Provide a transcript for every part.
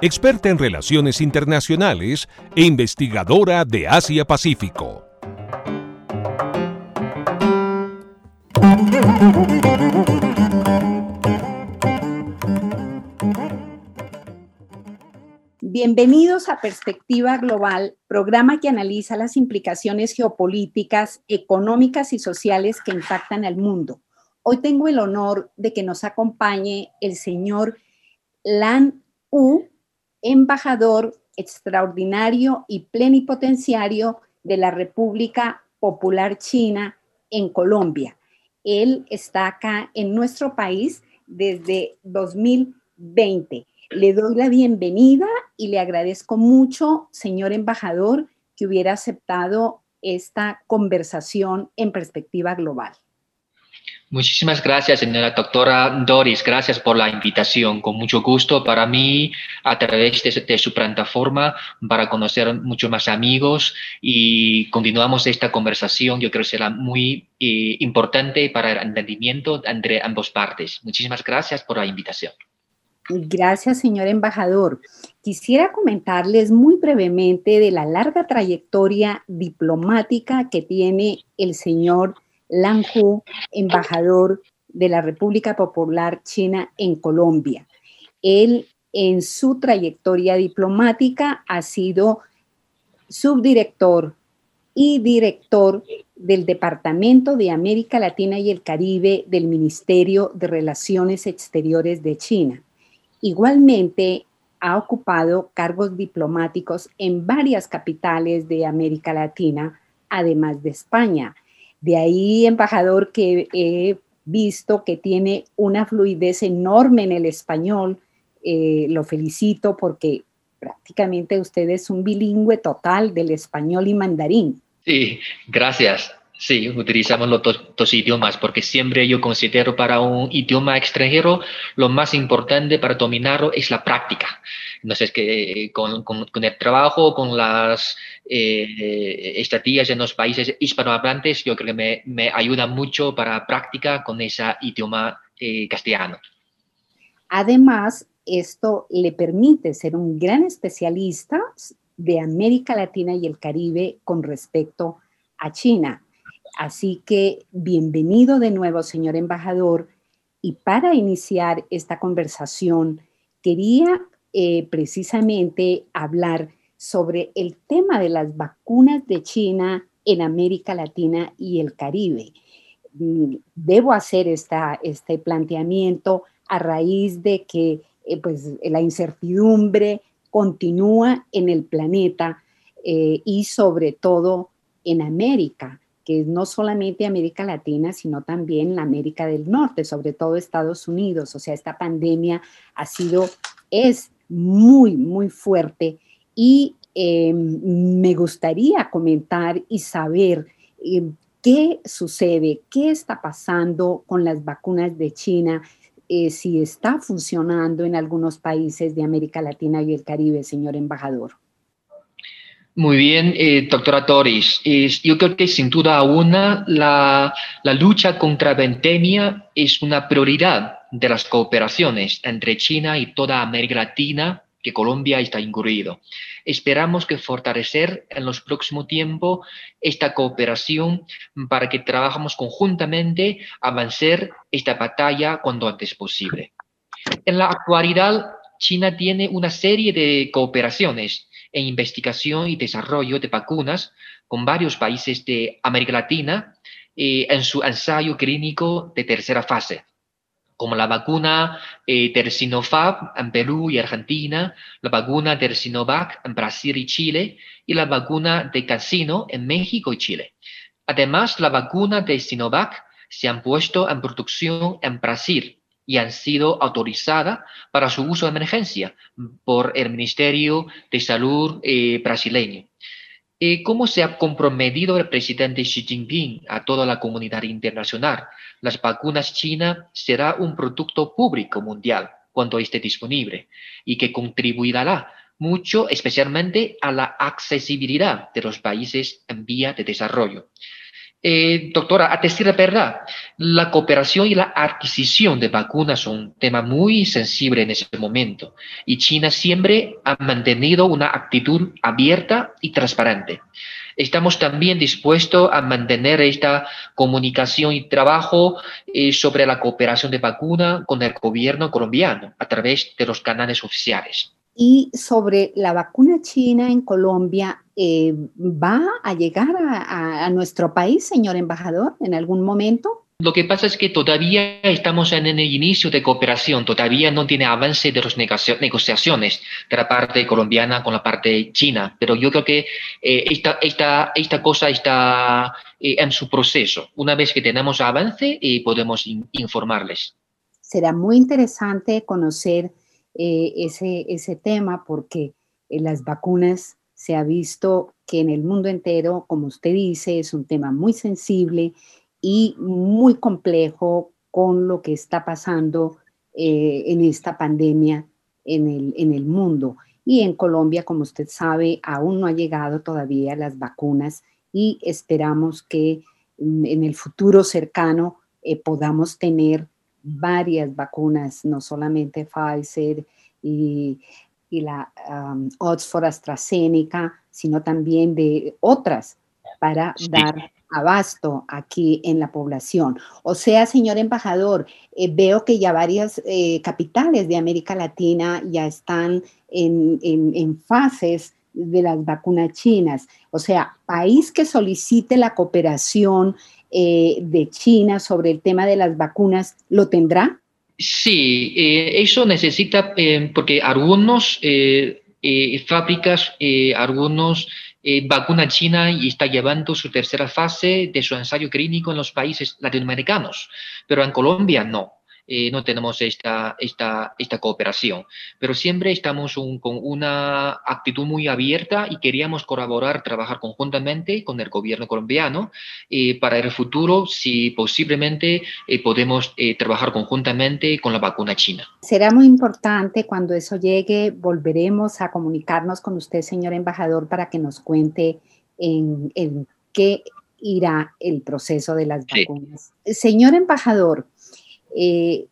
experta en relaciones internacionales e investigadora de Asia-Pacífico. Bienvenidos a Perspectiva Global, programa que analiza las implicaciones geopolíticas, económicas y sociales que impactan al mundo. Hoy tengo el honor de que nos acompañe el señor Lan U, embajador extraordinario y plenipotenciario de la República Popular China en Colombia. Él está acá en nuestro país desde 2020 le doy la bienvenida y le agradezco mucho, señor embajador, que hubiera aceptado esta conversación en perspectiva global. Muchísimas gracias, señora doctora Doris. Gracias por la invitación. Con mucho gusto para mí, a través de, su plataforma, para conocer muchos más amigos y continuamos esta conversación. Yo creo que será muy eh, importante para el entendimiento entre ambas partes. Muchísimas gracias por la invitación. Gracias, señor embajador. Quisiera comentarles muy brevemente de la larga trayectoria diplomática que tiene el señor Lan Hu, embajador de la República Popular China en Colombia. Él en su trayectoria diplomática ha sido subdirector y director del Departamento de América Latina y el Caribe del Ministerio de Relaciones Exteriores de China. Igualmente, ha ocupado cargos diplomáticos en varias capitales de América Latina, además de España. De ahí, embajador, que he visto que tiene una fluidez enorme en el español. Eh, lo felicito porque prácticamente usted es un bilingüe total del español y mandarín. Sí, gracias. Sí, utilizamos los dos, idiomas porque siempre yo considero para un idioma extranjero lo más importante para dominarlo es la práctica. Entonces, que eh, con, el trabajo, con las eh, estadías en los países hispanohablantes, yo creo que me, ayuda mucho para práctica con ese idioma eh, castellano. Además, esto le permite ser un gran especialista de América Latina y el Caribe con respecto a China Así que bienvenido de nuevo, señor embajador. Y para iniciar esta conversación, quería eh, precisamente hablar sobre el tema de las vacunas de China en América Latina y el Caribe. Mm, debo hacer esta, este planteamiento a raíz de que eh, pues, la incertidumbre continúa en el planeta eh, y sobre todo en América que no solamente América Latina, sino también la América del Norte, sobre todo Estados Unidos. O sea, esta pandemia ha sido, es muy, muy fuerte y eh, me gustaría comentar y saber eh, qué sucede, qué está pasando con las vacunas de China, eh, si está funcionando en algunos países de América Latina y el Caribe, señor embajador. Muy bien, eh, doctora Doris. yo creo que sin duda alguna la, lucha contra la pandemia es una prioridad de las cooperaciones entre China y toda América Latina, que Colombia está incluido. Esperamos que fortalecer en los próximos tiempos esta cooperación para que trabajemos conjuntamente a avanzar esta batalla cuando antes posible. En la actualidad, China tiene una serie de cooperaciones en investigación y desarrollo de vacunas con varios países de América Latina eh, en su ensayo clínico de tercera fase, como la vacuna eh, del Sinovac en Perú y Argentina, la vacuna del Sinovac en Brasil y Chile y la vacuna de Cancino en México y Chile. Además, la vacuna de Sinovac se han puesto en producción en Brasil y han sido autorizadas para su uso de emergencia por el Ministerio de Salud eh, brasileño. Eh, ¿Cómo se ha comprometido el presidente Xi Jinping a toda la comunidad internacional? Las vacunas chinas será un producto público mundial cuando esté disponible y que contribuirá mucho especialmente a la accesibilidad de los países en vía de desarrollo. Eh, doctora, a decir la verdad, la cooperación y la adquisición de vacunas son un tema muy sensible en ese momento y China siempre ha mantenido una actitud abierta y transparente. Estamos también dispuestos a mantener esta comunicación y trabajo eh, sobre la cooperación de vacuna con el gobierno colombiano a través de los canales oficiales. Y sobre la vacuna china en Colombia, eh, ¿va a llegar a, nuestro país, señor embajador, en algún momento? Lo que pasa es que todavía estamos en el inicio de cooperación, todavía no tiene avance de las negociaciones de la parte colombiana con la parte china, pero yo creo que eh, esta, esta, esta, cosa está eh, en su proceso. Una vez que tenemos avance, podemos informarles. Será muy interesante conocer eh, ese, ese tema porque en las vacunas se ha visto que en el mundo entero, como usted dice, es un tema muy sensible y muy complejo con lo que está pasando eh, en esta pandemia en el, en el mundo. Y en Colombia, como usted sabe, aún no ha llegado todavía las vacunas y esperamos que mm, en el futuro cercano eh, podamos tener varias vacunas, no solamente Pfizer y, la um, Oxford AstraZeneca, sino también de otras para dar abasto aquí en la población. O sea, señor embajador, eh, veo que ya varias eh, capitales de América Latina ya están en, en, fases de las vacunas chinas. O sea, país que solicite la cooperación eh, de China sobre el tema de las vacunas, ¿lo tendrá? Sí, eh, eso necesita, eh, porque algunos fábricas, algunos vacuna china y está llevando su tercera fase de su ensayo clínico en los países latinoamericanos, pero en Colombia no. Eh, no tenemos esta, esta, esta cooperación. Pero siempre estamos con una actitud muy abierta y queríamos colaborar, trabajar conjuntamente con el gobierno colombiano eh, para el futuro, si posiblemente eh, podemos trabajar conjuntamente con la vacuna china. Será muy importante cuando eso llegue, volveremos a comunicarnos con usted, señor embajador, para que nos cuente en, qué irá el proceso de las vacunas. Señor embajador, eh,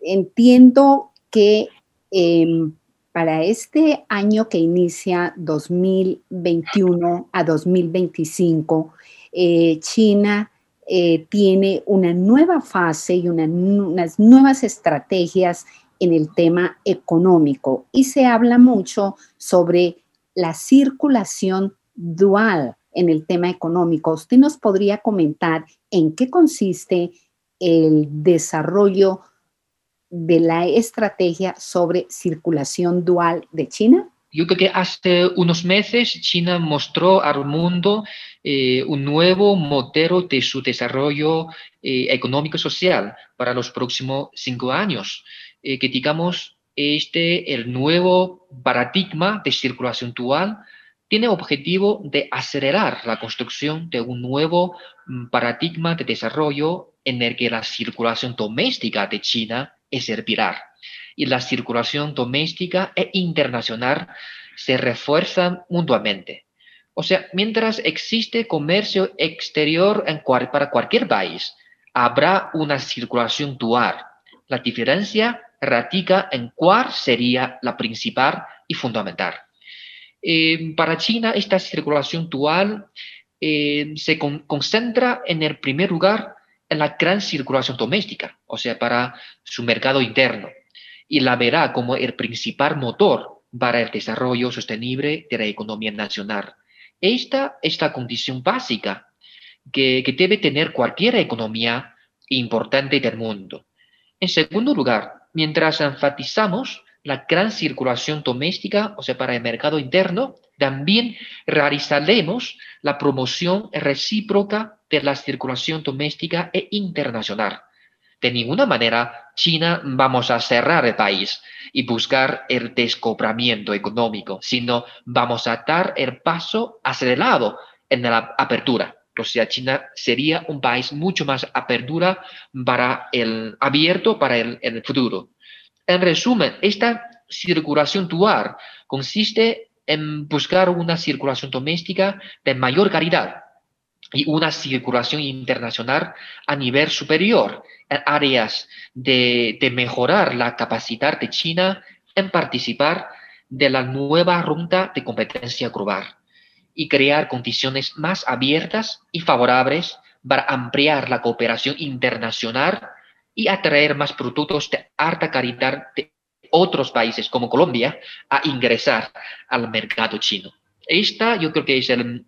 entiendo que em, para este año que inicia 2021 a 2025, eh, China eh, tiene una nueva fase y unas nuevas estrategias en el tema económico y se habla mucho sobre la circulación dual en el tema económico. ¿Usted nos podría comentar en qué consiste el desarrollo de la estrategia sobre circulación dual de China? Yo creo que hace unos meses China mostró al mundo eh, un nuevo modelo de su desarrollo eh, económico y social para los próximos cinco años, eh, que digamos este el nuevo paradigma de circulación dual tiene objetivo de acelerar la construcción de un nuevo mm, paradigma de desarrollo en el que la circulación doméstica de China es el pilar y la circulación doméstica e internacional se refuerzan mutuamente. O sea, mientras existe comercio exterior para cualquier país, habrá una circulación dual. La diferencia radica en cuál sería la principal y fundamental. Eh, para China, esta circulación dual eh, se concentra en el primer lugar en la gran circulación doméstica, o sea, para su mercado interno, y la verá como el principal motor para el desarrollo sostenible de la economía nacional. Esta es la condición básica que, que debe tener cualquier economía importante del mundo. En segundo lugar, mientras enfatizamos la gran circulación doméstica, o sea, para el mercado interno, también realizaremos la promoción recíproca de la circulación doméstica e internacional. De ninguna manera China vamos a cerrar el país y buscar el descobramiento económico, sino vamos a dar el paso acelerado en la apertura. O sea, China sería un país mucho más apertura para el abierto para el, el futuro. En resumen, esta circulación dual consiste en buscar una circulación doméstica de mayor calidad y una circulación internacional a nivel superior en áreas de, de mejorar la capacidad de China en participar de la nueva ronda de competencia global y crear condiciones más abiertas y favorables para ampliar la cooperación internacional y atraer más productos de alta calidad otros países como Colombia a ingresar al mercado chino. Esta yo creo que es el,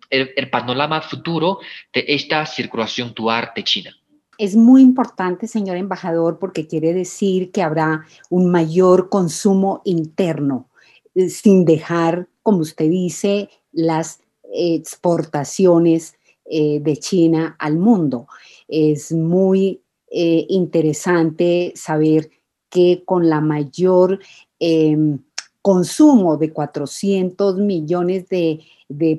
panorama futuro de esta circulación dual de China. Es muy importante, señor embajador, porque quiere decir que habrá un mayor consumo interno, eh, sin dejar, como usted dice, las exportaciones eh, de China al mundo. Es muy eh, interesante saber que con la mayor em, consumo de 400 millones de,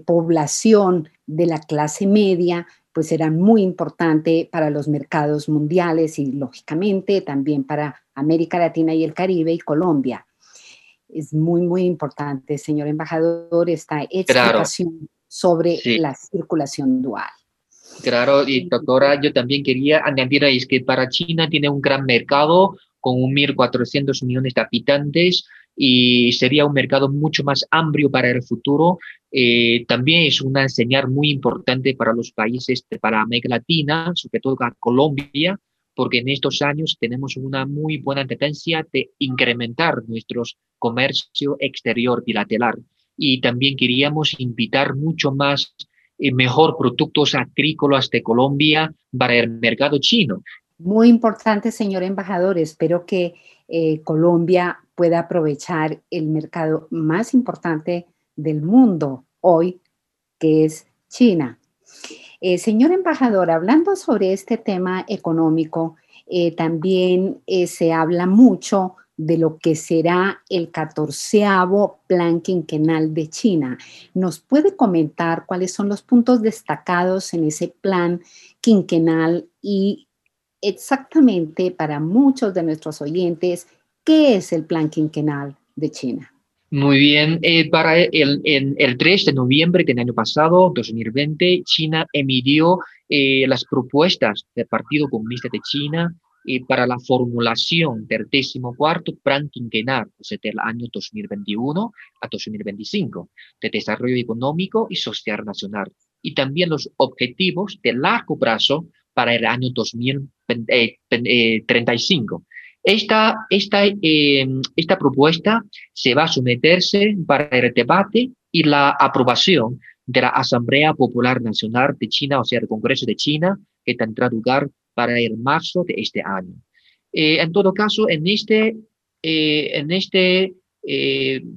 población de la clase media, pues será muy importante para los mercados mundiales y lógicamente también para América Latina y el Caribe y Colombia. Es muy, muy importante, señor embajador, esta explicación sobre la circulación dual. Claro, y doctora, yo también quería añadir es que para China tiene un gran mercado con 1.400 millones de habitantes, y sería un mercado mucho más amplio para el futuro. Eh, también es una señal muy importante para los países, para América Latina, sobre todo para Colombia, porque en estos años tenemos una muy buena tendencia de incrementar nuestro comercio exterior bilateral. Y también queríamos invitar mucho más y eh, mejor productos agrícolas de Colombia para el mercado chino. Muy importante, señor embajador. Espero que eh, Colombia pueda aprovechar el mercado más importante del mundo hoy, que es China. Eh, señor embajador, hablando sobre este tema económico, eh, también se habla mucho de lo que será el catorceavo plan quinquenal de China. ¿Nos puede comentar cuáles son los puntos destacados en ese plan quinquenal y exactamente para muchos de nuestros oyentes ¿Qué es el plan quinquenal de China? Muy bien, eh, para el, el, 3 de noviembre del año pasado, 2020, China emitió eh, las propuestas del Partido Comunista de China eh, para la formulación del decimocuarto plan quinquenal, o sea, del año 2021 a 2025, de desarrollo económico y social nacional, y también los objetivos de largo plazo para el año 2035 esta, esta, eh, esta propuesta se va a someterse para el debate y la aprobación de la Asamblea Popular Nacional de China, o sea, el Congreso de China, que tendrá lugar para el marzo de este año. Eh, en todo caso, en este, eh, en este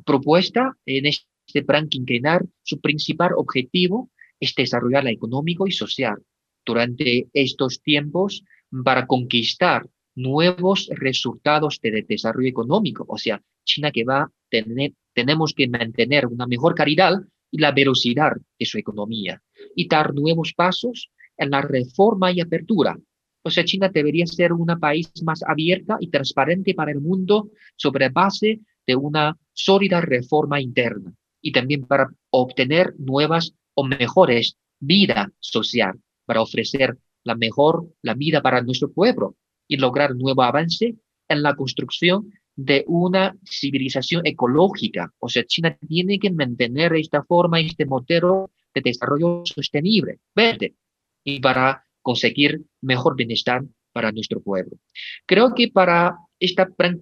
propuesta, en este plan quinquenal, su principal objetivo es desarrollar la económico y social durante estos tiempos para conquistar nuevos resultados de desarrollo económico. O sea, China que va a tener, tenemos que mantener una mejor calidad y la velocidad de su economía y dar nuevos pasos en la reforma y apertura. O sea, China debería ser un país más abierta y transparente para el mundo sobre base de una sólida reforma interna y también para obtener nuevas o mejores vida social, para ofrecer la mejor la vida para nuestro pueblo y lograr nuevo avance en la construcción de una civilización ecológica. O sea, China tiene que mantener esta forma, este modelo de desarrollo sostenible, verde, y para conseguir mejor bienestar para nuestro pueblo. Creo que para esta plan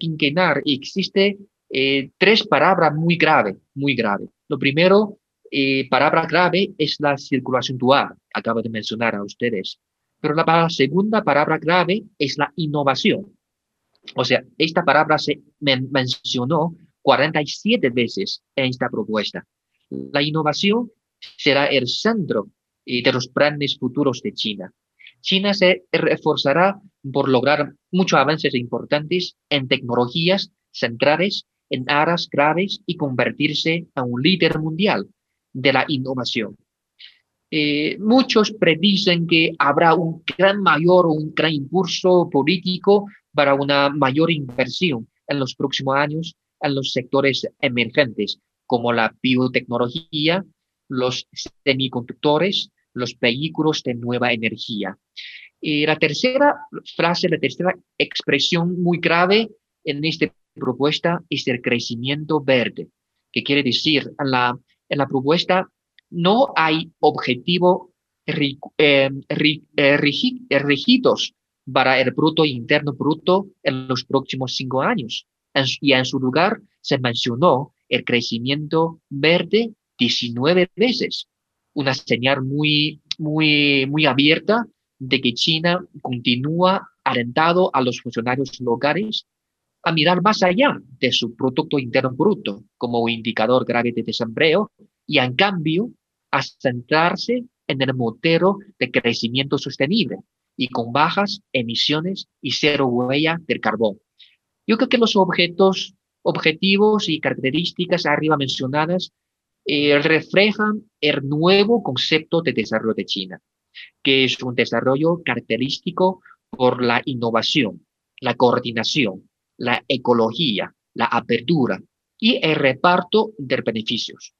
existe eh, tres palabras muy graves, muy graves. Lo primero, eh, palabra grave es la circulación dual, acabo de mencionar a ustedes. Pero la segunda palabra clave es la innovación. O sea, esta palabra se mencionó 47 veces en esta propuesta. La innovación será el centro eh, de los planes futuros de China. China se reforzará por lograr muchos avances importantes en tecnologías centrales en áreas graves y convertirse en un líder mundial de la innovación. Eh, muchos predicen que habrá un gran mayor o un gran impulso político para una mayor inversión en los próximos años en los sectores emergentes, como la biotecnología, los semiconductores, los vehículos de nueva energía. Y la tercera frase, la tercera expresión muy grave en esta propuesta es el crecimiento verde, que quiere decir, la, en la propuesta no hay objetivo eh, eh, eh, rígidos para el Producto Interno Bruto en los próximos cinco años. y en su lugar se mencionó el crecimiento verde 19 veces, una señal muy, muy, muy abierta de que China continúa alentado a los funcionarios locales a mirar más allá de su Producto Interno Bruto como indicador grave de desempleo y en cambio a centrarse en el modelo de crecimiento sostenible y con bajas emisiones y cero huella del carbón. Yo creo que los objetos, objetivos y características arriba mencionadas eh, reflejan el nuevo concepto de desarrollo de China, que es un desarrollo característico por la innovación, la coordinación, la ecología, la apertura y el reparto de beneficios.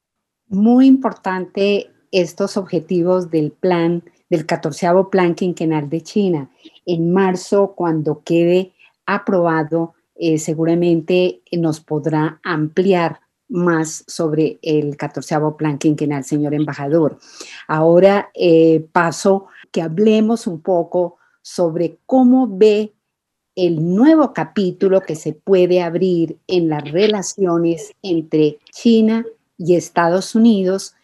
Muy importante estos objetivos del plan, del catorceavo plan quinquenal de China. En marzo, cuando quede aprobado, eh, seguramente nos podrá ampliar más sobre el catorceavo plan quinquenal, señor embajador. Ahora eh, paso que hablemos un poco sobre cómo ve el nuevo capítulo que se puede abrir en las relaciones entre China y Estados Unidos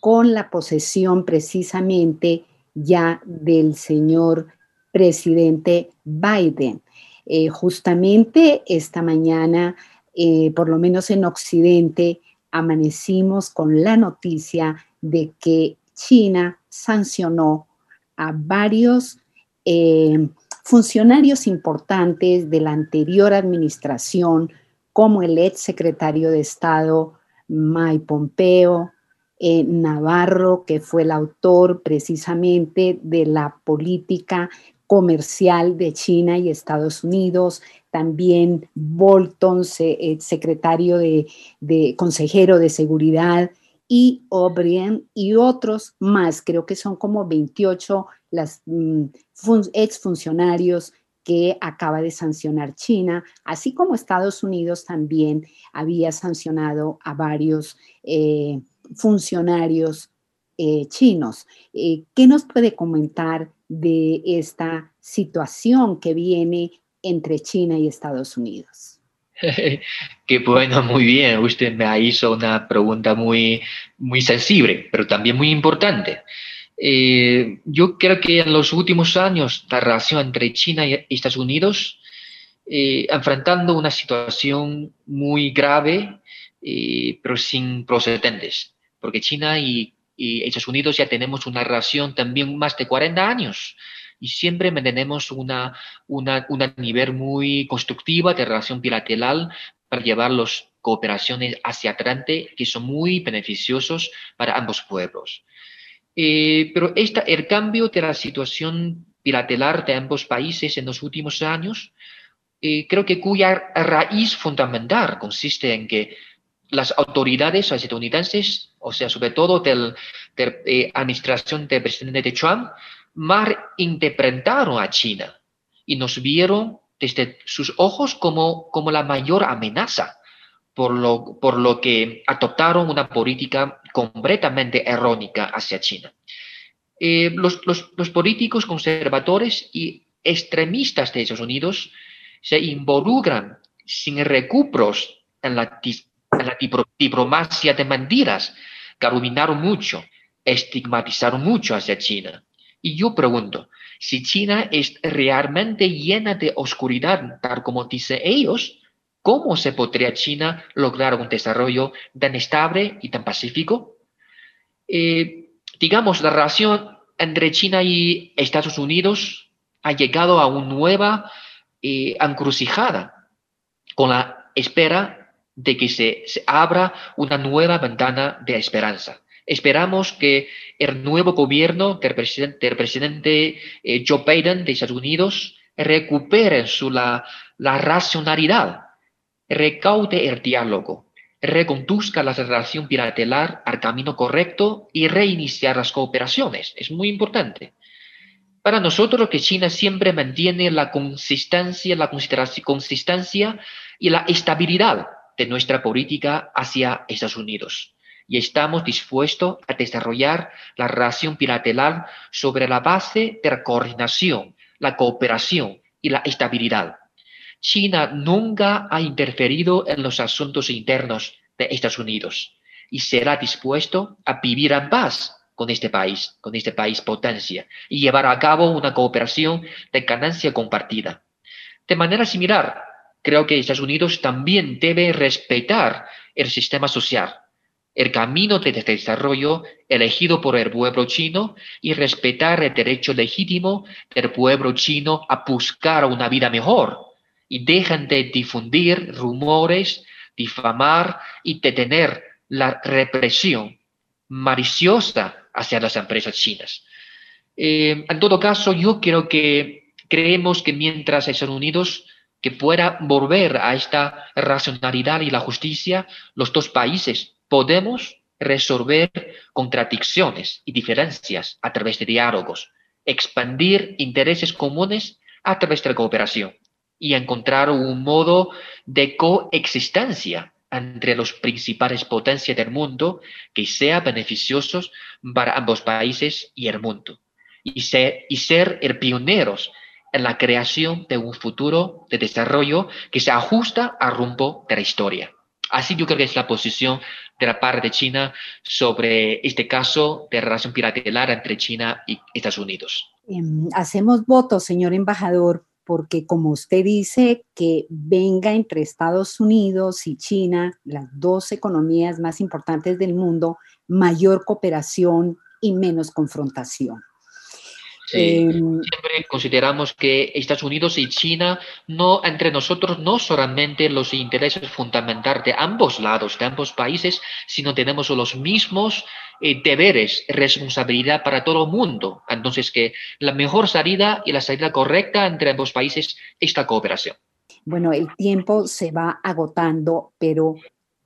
con la posesión precisamente ya del señor presidente Biden. Eh, justamente esta mañana eh, por lo menos en Occidente, amanecimos con la noticia de que China sancionó a varios eh, funcionarios importantes de la anterior administración, como el ex secretario de Estado Mike Pompeo, eh, Navarro, que fue el autor precisamente de la política comercial de China y Estados Unidos, también Bolton, eh, secretario de, consejero de seguridad, y O'Brien y otros más, creo que son como 28 las mm, exfuncionarios que acaba de sancionar China, así como Estados Unidos también había sancionado a varios eh, funcionarios eh, chinos. ¿Qué nos puede comentar de esta situación que viene entre China y Estados Unidos? Qué bueno, muy bien. Usted me hizo una pregunta muy, muy sensible, pero también muy importante. Eh, yo creo que en los últimos años la relación entre China y Estados Unidos, eh, enfrentando una situación muy grave, eh, pero sin precedentes, porque China y, Estados Unidos ya tenemos una relación también más de 40 años y siempre mantenemos una, una, nivel muy constructiva de relación bilateral para llevar las cooperaciones hacia adelante que son muy beneficiosos para ambos pueblos. Eh, pero esta, el cambio de la situación bilateral de ambos países en los últimos años, eh, creo que cuya raíz fundamental consiste en que las autoridades estadounidenses, o sea, sobre todo de la eh, administración del presidente Trump, mal interpretaron a China y nos vieron desde sus ojos como, como la mayor amenaza, por lo, por lo que adoptaron una política completamente errónica hacia China. Eh, los, los, políticos conservadores y extremistas de Estados Unidos se involucran sin recupros en la, en la diplomacia de mentiras, que arruinaron mucho, estigmatizaron mucho hacia China. Y yo pregunto, si China es realmente llena de oscuridad, tal como dicen ellos, ¿cómo se podría China lograr un desarrollo tan estable y tan pacífico? Eh, digamos, la relación entre China y Estados Unidos ha llegado a una nueva eh, encrucijada con la espera de que se, abra una nueva ventana de esperanza. Esperamos que el nuevo gobierno del presidente, eh, Joe Biden de Estados Unidos recupere su, la, la racionalidad, recaude el diálogo, reconduzca la relación bilateral al camino correcto y reiniciar las cooperaciones. Es muy importante. Para nosotros que China siempre mantiene la consistencia, la consistencia y la estabilidad de nuestra política hacia Estados Unidos. Y estamos dispuestos a desarrollar la relación bilateral sobre la base de la coordinación, la cooperación y la estabilidad. China nunca ha interferido en los asuntos internos de Estados Unidos y será dispuesto a vivir en paz con este país, con este país potencia, y llevar a cabo una cooperación de ganancia compartida. De manera similar, creo que Estados Unidos también debe respetar el sistema social, el camino de desarrollo elegido por el pueblo chino y respetar el derecho legítimo del pueblo chino a buscar una vida mejor y dejan de difundir rumores, difamar y detener la represión maliciosa hacia las empresas chinas. Eh, en todo caso, yo creo que creemos que mientras Estados Unidos que pueda volver a esta racionalidad y la justicia, los dos países podemos resolver contradicciones y diferencias a través de diálogos, expandir intereses comunes a través de la cooperación y encontrar un modo de coexistencia entre los principales potencias del mundo que sea beneficioso para ambos países y el mundo. Y ser, y ser el pioneros en la creación de un futuro de desarrollo que se ajusta al rumbo de la historia. Así yo creo que es la posición de la parte de China sobre este caso de relación bilateral entre China y Estados Unidos. Em, hacemos votos, señor embajador, porque como usted dice, que venga entre Estados Unidos y China, las dos economías más importantes del mundo, mayor cooperación y menos confrontación. Em, siempre consideramos que Estados Unidos y China, no entre nosotros, no solamente los intereses fundamentales de ambos lados, de ambos países, sino tenemos los mismos eh, deberes, responsabilidad para todo el mundo. Entonces, que la mejor salida y la salida correcta entre ambos países es la cooperación. Bueno, el tiempo se va agotando, pero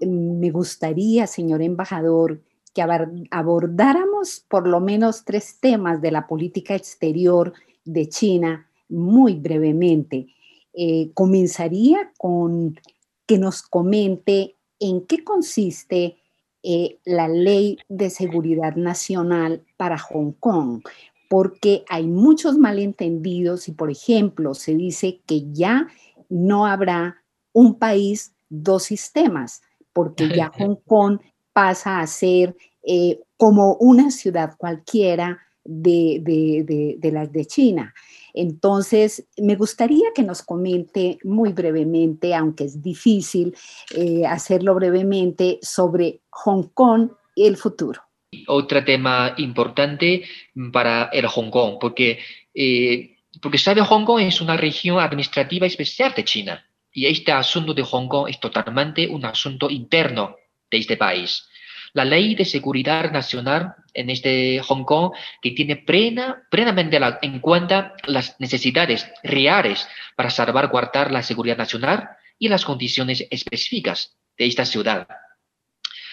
mm, me gustaría, señor embajador, que abordáramos por lo menos tres temas de la política exterior de China muy brevemente. Eh, comenzaría con que nos comente en qué consiste eh, la ley de seguridad nacional para Hong Kong, porque hay muchos malentendidos y, por ejemplo, se dice que ya no habrá un país, dos sistemas, porque ya Hong Kong pasa a ser eh, como una ciudad cualquiera de, de, las de China. Entonces, me gustaría que nos comente muy brevemente, aunque es difícil eh, hacerlo brevemente, sobre Hong Kong y el futuro. Otro tema importante para el Hong Kong, porque, eh, porque sabe, Hong Kong es una región administrativa especial de China y este asunto de Hong Kong es totalmente un asunto interno de este país. La ley de seguridad nacional en este Hong Kong que tiene plena, plenamente en cuenta las necesidades reales para salvaguardar la seguridad nacional y las condiciones específicas de esta ciudad.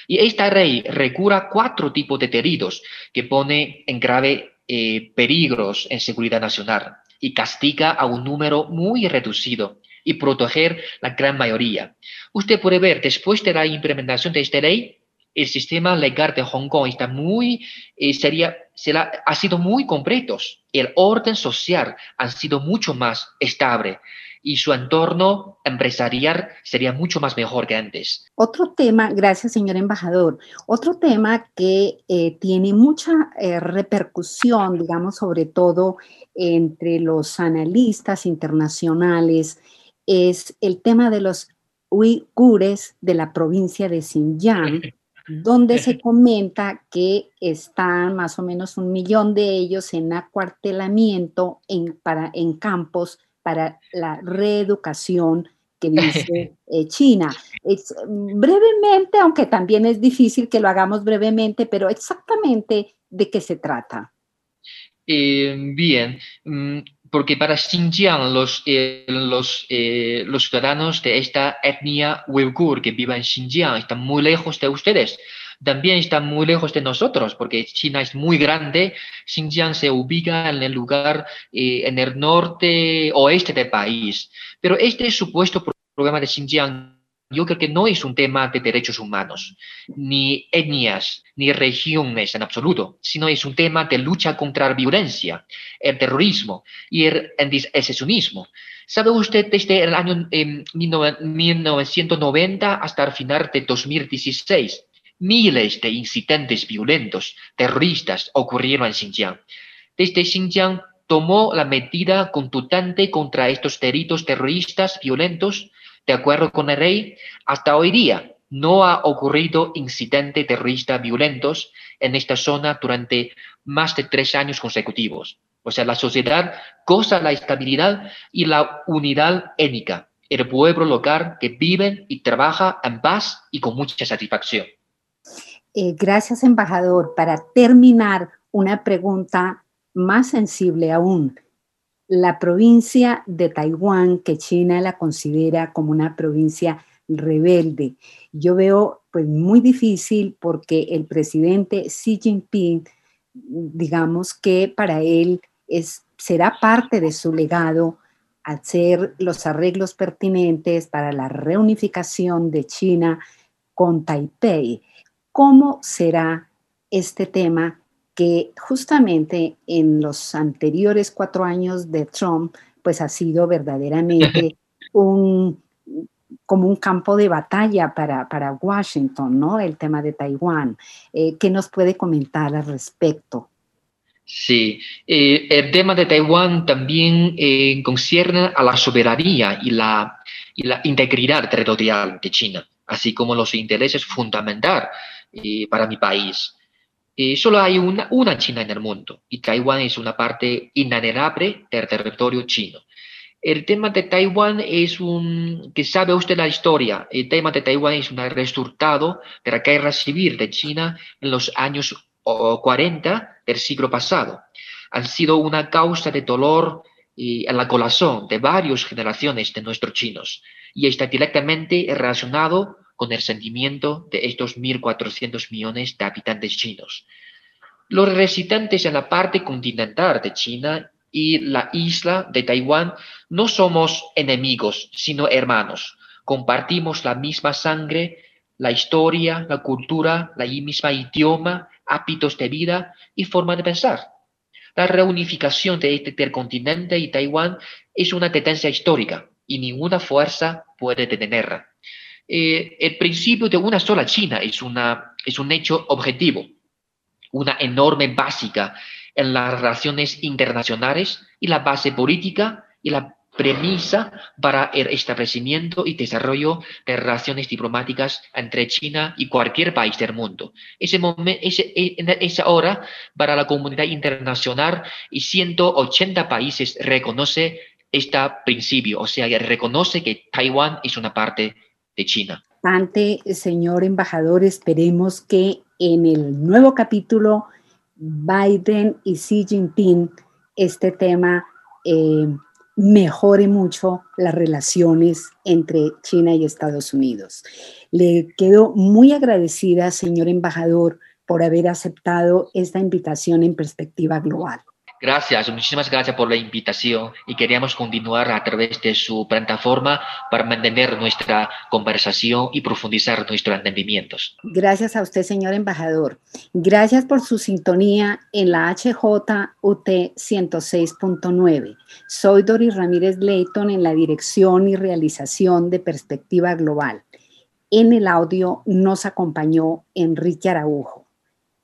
Y esta ley regula cuatro tipos de delitos que pone en grave eh, peligros en seguridad nacional y castiga a un número muy reducido y proteger la gran mayoría. Usted puede ver, después de la implementación de esta ley, el sistema legal de Hong Kong está muy, eh, sería, será, ha sido muy completo. El orden social ha sido mucho más estable y su entorno empresarial sería mucho más mejor que antes. Otro tema, gracias señor embajador, otro tema que eh, tiene mucha eh, repercusión, digamos, sobre todo entre los analistas internacionales, es el tema de los uigures de la provincia de Xinjiang donde se comenta que están más o menos un millón de ellos en acuartelamiento en, para, en campos para la reeducación que dice eh, China. brevemente, aunque también es difícil que lo hagamos brevemente, pero exactamente de qué se trata. Eh, bien, mm, porque para Xinjiang los, eh, los, los ciudadanos de esta etnia uigur que viven en Xinjiang están muy lejos de ustedes también están muy lejos de nosotros, porque China es muy grande. Xinjiang se ubica en el lugar, en el norte oeste del país. Pero este supuesto problema de Xinjiang yo creo que no es un tema de derechos humanos, ni etnias, ni regiones en absoluto, sino es un tema de lucha contra la violencia, el terrorismo y el antisemitismo. ¿Sabe usted desde el año 1990 hasta el final de 2016? Miles de incidentes violentos, terroristas ocurrieron en Xinjiang. Desde Xinjiang tomó la medida contundente contra estos delitos terroristas violentos de acuerdo con el rey, hasta hoy día no ha ocurrido incidentes terroristas violentos en esta zona durante más de tres años consecutivos. O sea, la sociedad goza la estabilidad y la unidad étnica, el pueblo local que vive y trabaja en paz y con mucha satisfacción. Eh, gracias, embajador. Para terminar, una pregunta más sensible aún la provincia de Taiwán, que China la considera como una provincia rebelde. Yo veo pues muy difícil porque el presidente Xi Jinping, digamos que para él es, será parte de su legado hacer los arreglos pertinentes para la reunificación de China con Taipei. ¿Cómo será este tema que justamente en los anteriores cuatro años de Trump, pues ha sido verdaderamente un, como un campo de batalla para, para Washington, ¿no? El tema de Taiwán. Eh, ¿Qué nos puede comentar al respecto? Sí, eh, el tema de Taiwán también eh, concierne a la soberanía y la, y la integridad territorial de China, así como los intereses fundamentales para mi país. Eh, solo hay una, China en el mundo y Taiwán es una parte inalienable del territorio chino. El tema de Taiwán es un, que sabe usted la historia, el tema de Taiwán es un resultado de la guerra civil de China en los años 40 del siglo pasado. Han sido una causa de dolor y en la corazón de varias generaciones de nuestros chinos y está directamente relacionado con el sentimiento de estos 1.400 millones de habitantes chinos. Los residentes en la parte continental de China y la isla de Taiwán no somos enemigos, sino hermanos. Compartimos la misma sangre, la historia, la cultura, la misma idioma, hábitos de vida y forma de pensar. La reunificación de este continente y Taiwán es una tendencia histórica y ninguna fuerza puede detenerla. Eh, el principio de una sola China es, una, es un hecho objetivo, una enorme básica en las relaciones internacionales y la base política y la premisa para el establecimiento y desarrollo de relaciones diplomáticas entre China y cualquier país del mundo. Ese momento, ese, esa hora para la comunidad internacional y 180 países reconoce este principio, o sea, reconoce que Taiwán es una parte de China. Ante, señor embajador, esperemos que en el nuevo capítulo Biden y Xi Jinping este tema eh, mejore mucho las relaciones entre China y Estados Unidos. Le quedo muy agradecida, señor embajador, por haber aceptado esta invitación en perspectiva global. Gracias, muchísimas gracias por la invitación y queríamos continuar a través de su plataforma para mantener nuestra conversación y profundizar nuestros entendimientos. Gracias a usted, señor embajador. Gracias por su sintonía en la HJUT 106.9. Soy Doris Ramírez Leighton en la dirección y realización de Perspectiva Global. En el audio nos acompañó Enrique Araujo.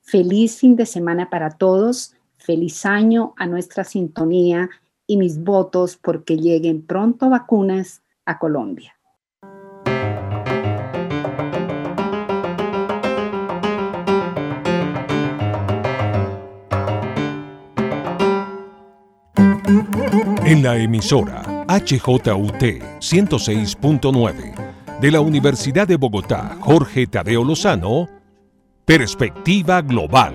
Feliz fin de semana para todos Feliz año a nuestra sintonía y mis votos porque lleguen pronto vacunas a Colombia. En la emisora HJUT 106.9 de la Universidad de Bogotá, Jorge Tadeo Lozano, Perspectiva Global.